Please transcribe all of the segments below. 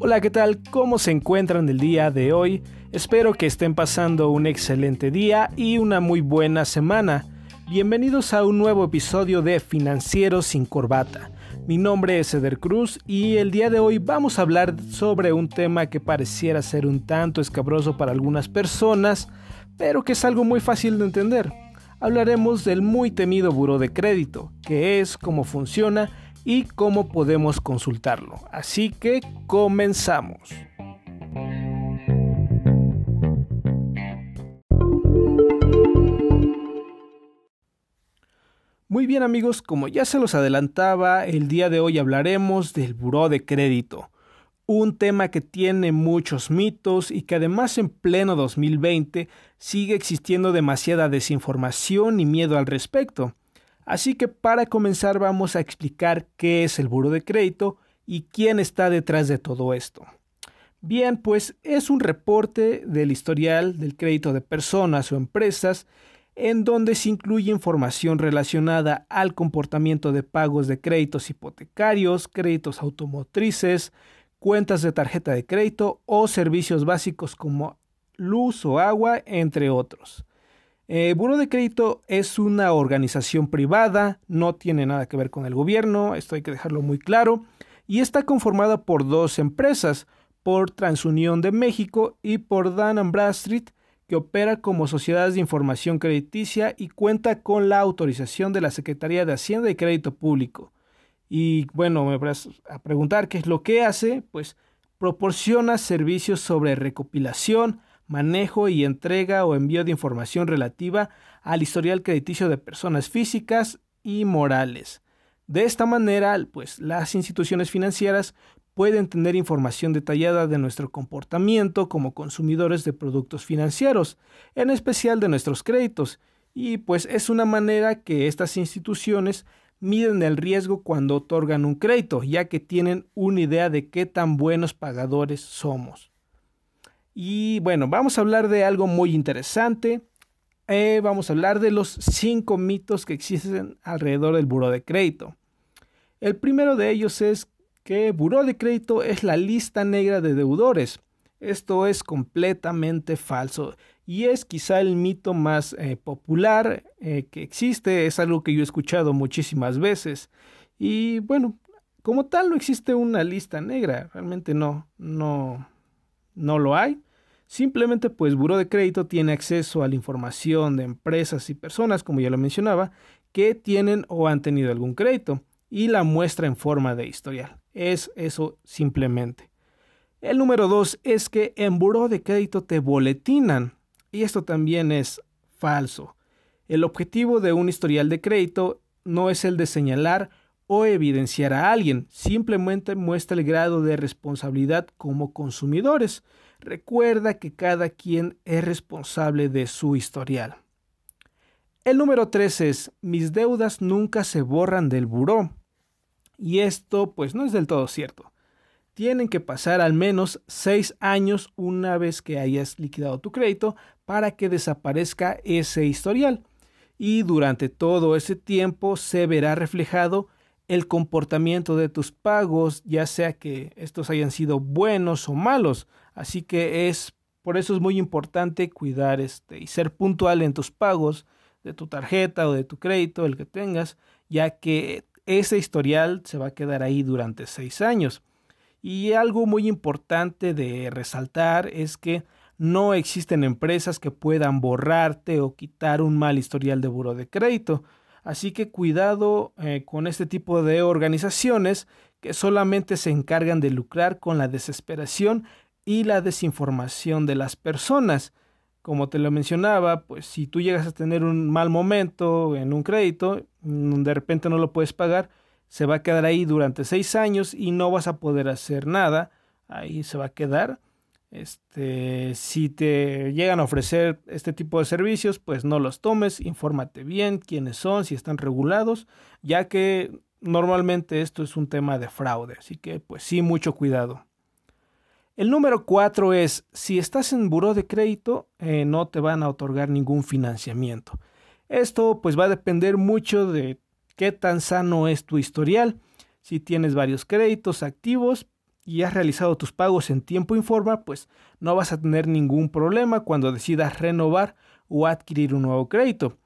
Hola, ¿qué tal? ¿Cómo se encuentran el día de hoy? Espero que estén pasando un excelente día y una muy buena semana. Bienvenidos a un nuevo episodio de Financieros sin Corbata. Mi nombre es Eder Cruz y el día de hoy vamos a hablar sobre un tema que pareciera ser un tanto escabroso para algunas personas, pero que es algo muy fácil de entender. Hablaremos del muy temido buro de crédito, qué es, cómo funciona y cómo podemos consultarlo. Así que comenzamos. Muy bien amigos, como ya se los adelantaba, el día de hoy hablaremos del buró de crédito, un tema que tiene muchos mitos y que además en pleno 2020 sigue existiendo demasiada desinformación y miedo al respecto. Así que para comenzar vamos a explicar qué es el buro de crédito y quién está detrás de todo esto. Bien, pues es un reporte del historial del crédito de personas o empresas en donde se incluye información relacionada al comportamiento de pagos de créditos hipotecarios, créditos automotrices, cuentas de tarjeta de crédito o servicios básicos como luz o agua, entre otros. Eh, Buro de Crédito es una organización privada, no tiene nada que ver con el gobierno, esto hay que dejarlo muy claro, y está conformada por dos empresas, por Transunión de México y por Dan Bradstreet, que opera como sociedad de información crediticia y cuenta con la autorización de la Secretaría de Hacienda y Crédito Público. Y bueno, me vas a preguntar qué es lo que hace, pues proporciona servicios sobre recopilación, manejo y entrega o envío de información relativa al historial crediticio de personas físicas y morales. De esta manera, pues las instituciones financieras pueden tener información detallada de nuestro comportamiento como consumidores de productos financieros, en especial de nuestros créditos, y pues es una manera que estas instituciones miden el riesgo cuando otorgan un crédito, ya que tienen una idea de qué tan buenos pagadores somos. Y bueno, vamos a hablar de algo muy interesante. Eh, vamos a hablar de los cinco mitos que existen alrededor del buro de crédito. El primero de ellos es que Buró de Crédito es la lista negra de deudores. Esto es completamente falso y es quizá el mito más eh, popular eh, que existe, es algo que yo he escuchado muchísimas veces y bueno, como tal no existe una lista negra, realmente no, no, no lo hay. Simplemente pues Buró de Crédito tiene acceso a la información de empresas y personas, como ya lo mencionaba, que tienen o han tenido algún crédito y la muestra en forma de historial. Es eso simplemente. El número dos es que en buró de crédito te boletinan. Y esto también es falso. El objetivo de un historial de crédito no es el de señalar o evidenciar a alguien, simplemente muestra el grado de responsabilidad como consumidores. Recuerda que cada quien es responsable de su historial. El número 3 es, mis deudas nunca se borran del buró. Y esto pues no es del todo cierto. Tienen que pasar al menos seis años una vez que hayas liquidado tu crédito para que desaparezca ese historial. Y durante todo ese tiempo se verá reflejado el comportamiento de tus pagos, ya sea que estos hayan sido buenos o malos. Así que es por eso es muy importante cuidar este y ser puntual en tus pagos de tu tarjeta o de tu crédito, el que tengas, ya que ese historial se va a quedar ahí durante seis años. Y algo muy importante de resaltar es que no existen empresas que puedan borrarte o quitar un mal historial de buro de crédito. Así que cuidado eh, con este tipo de organizaciones que solamente se encargan de lucrar con la desesperación y la desinformación de las personas como te lo mencionaba, pues si tú llegas a tener un mal momento en un crédito, mm, de repente no lo puedes pagar, se va a quedar ahí durante seis años y no vas a poder hacer nada, ahí se va a quedar. Este, si te llegan a ofrecer este tipo de servicios, pues no los tomes, infórmate bien quiénes son, si están regulados, ya que normalmente esto es un tema de fraude, así que pues sí, mucho cuidado. El número cuatro es, si estás en buró de crédito, eh, no te van a otorgar ningún financiamiento. Esto pues va a depender mucho de qué tan sano es tu historial. Si tienes varios créditos activos y has realizado tus pagos en tiempo y forma, pues no vas a tener ningún problema cuando decidas renovar o adquirir un nuevo crédito.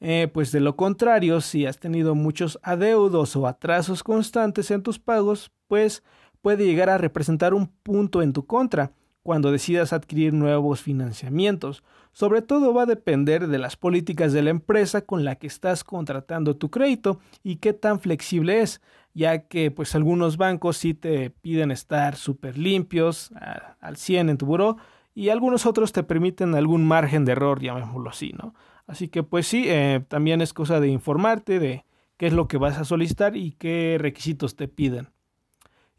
Eh, pues de lo contrario, si has tenido muchos adeudos o atrasos constantes en tus pagos, pues puede llegar a representar un punto en tu contra cuando decidas adquirir nuevos financiamientos. Sobre todo va a depender de las políticas de la empresa con la que estás contratando tu crédito y qué tan flexible es, ya que pues algunos bancos sí te piden estar súper limpios al 100 en tu buró y algunos otros te permiten algún margen de error, llamémoslo así, ¿no? Así que pues sí, eh, también es cosa de informarte de qué es lo que vas a solicitar y qué requisitos te piden.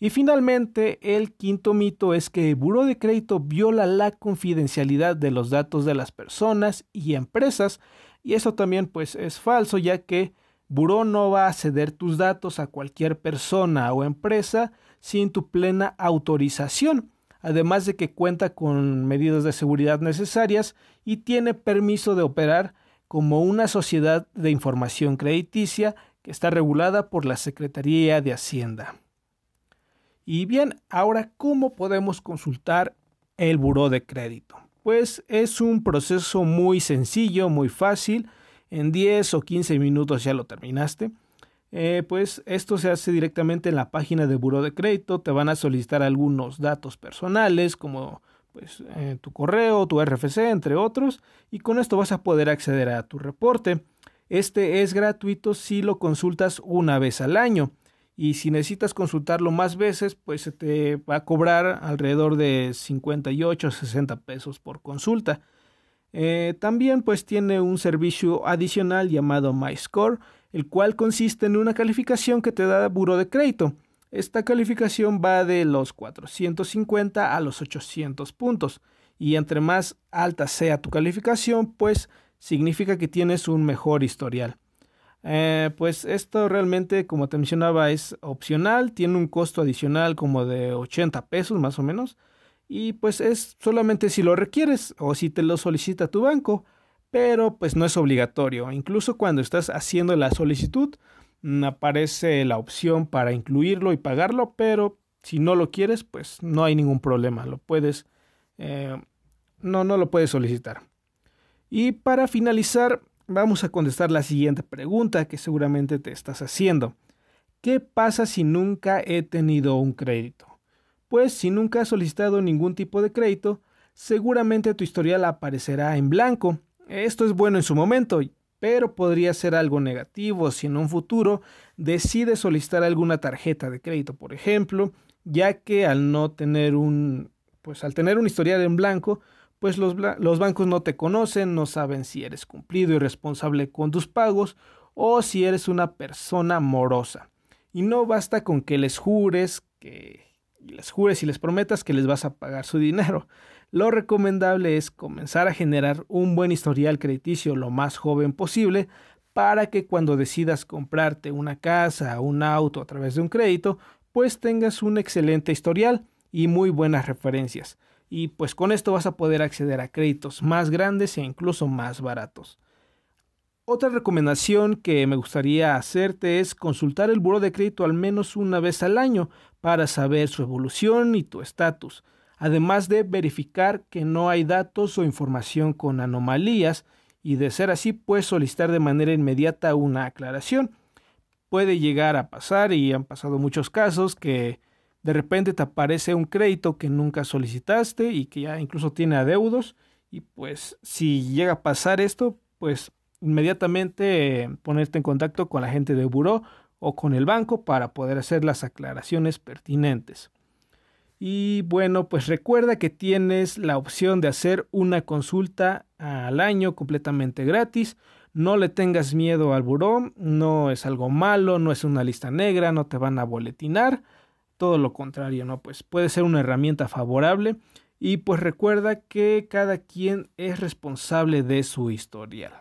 Y finalmente, el quinto mito es que el Buró de Crédito viola la confidencialidad de los datos de las personas y empresas, y eso también pues es falso, ya que Buró no va a ceder tus datos a cualquier persona o empresa sin tu plena autorización, además de que cuenta con medidas de seguridad necesarias y tiene permiso de operar como una sociedad de información crediticia que está regulada por la Secretaría de Hacienda. Y bien, ahora, ¿cómo podemos consultar el buró de crédito? Pues es un proceso muy sencillo, muy fácil. En 10 o 15 minutos ya lo terminaste. Eh, pues esto se hace directamente en la página de buró de crédito. Te van a solicitar algunos datos personales como pues, eh, tu correo, tu RFC, entre otros. Y con esto vas a poder acceder a tu reporte. Este es gratuito si lo consultas una vez al año y si necesitas consultarlo más veces, pues se te va a cobrar alrededor de 58 o 60 pesos por consulta. Eh, también pues tiene un servicio adicional llamado MyScore, el cual consiste en una calificación que te da Buro de Crédito. Esta calificación va de los 450 a los 800 puntos y entre más alta sea tu calificación, pues significa que tienes un mejor historial. Eh, pues esto realmente, como te mencionaba, es opcional, tiene un costo adicional como de 80 pesos más o menos. Y pues es solamente si lo requieres o si te lo solicita tu banco, pero pues no es obligatorio. Incluso cuando estás haciendo la solicitud, mm, aparece la opción para incluirlo y pagarlo, pero si no lo quieres, pues no hay ningún problema. Lo puedes, eh, no, no lo puedes solicitar. Y para finalizar, vamos a contestar la siguiente pregunta que seguramente te estás haciendo. ¿Qué pasa si nunca he tenido un crédito? Pues si nunca has solicitado ningún tipo de crédito, seguramente tu historial aparecerá en blanco. Esto es bueno en su momento, pero podría ser algo negativo si en un futuro decides solicitar alguna tarjeta de crédito, por ejemplo, ya que al no tener un pues al tener un historial en blanco, pues los, bancos no te conocen, no saben si eres cumplido y responsable con tus pagos o si eres una persona morosa. Y no basta con que les jures que les jures y les prometas que les vas a pagar su dinero. Lo recomendable es comenzar a generar un buen historial crediticio lo más joven posible para que cuando decidas comprarte una casa un auto a través de un crédito, pues tengas un excelente historial y muy buenas referencias y pues con esto vas a poder acceder a créditos más grandes e incluso más baratos. Otra recomendación que me gustaría hacerte es consultar el buro de crédito al menos una vez al año para saber su evolución y tu estatus, además de verificar que no hay datos o información con anomalías y de ser así puedes solicitar de manera inmediata una aclaración. Puede llegar a pasar y han pasado muchos casos que de repente te aparece un crédito que nunca solicitaste y que ya incluso tiene adeudos y pues si llega a pasar esto, pues inmediatamente eh, ponerte en contacto con la gente de buró o con el banco para poder hacer las aclaraciones pertinentes. Y bueno, pues recuerda que tienes la opción de hacer una consulta al año completamente gratis. No le tengas miedo al buró, no es algo malo, no es una lista negra, no te van a boletinar todo lo contrario, ¿no? Pues puede ser una herramienta favorable y pues recuerda que cada quien es responsable de su historial.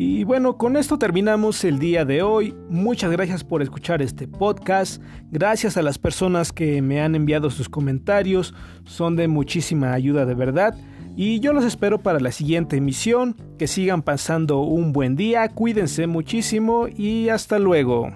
Y bueno, con esto terminamos el día de hoy. Muchas gracias por escuchar este podcast. Gracias a las personas que me han enviado sus comentarios. Son de muchísima ayuda de verdad. Y yo los espero para la siguiente emisión. Que sigan pasando un buen día. Cuídense muchísimo y hasta luego.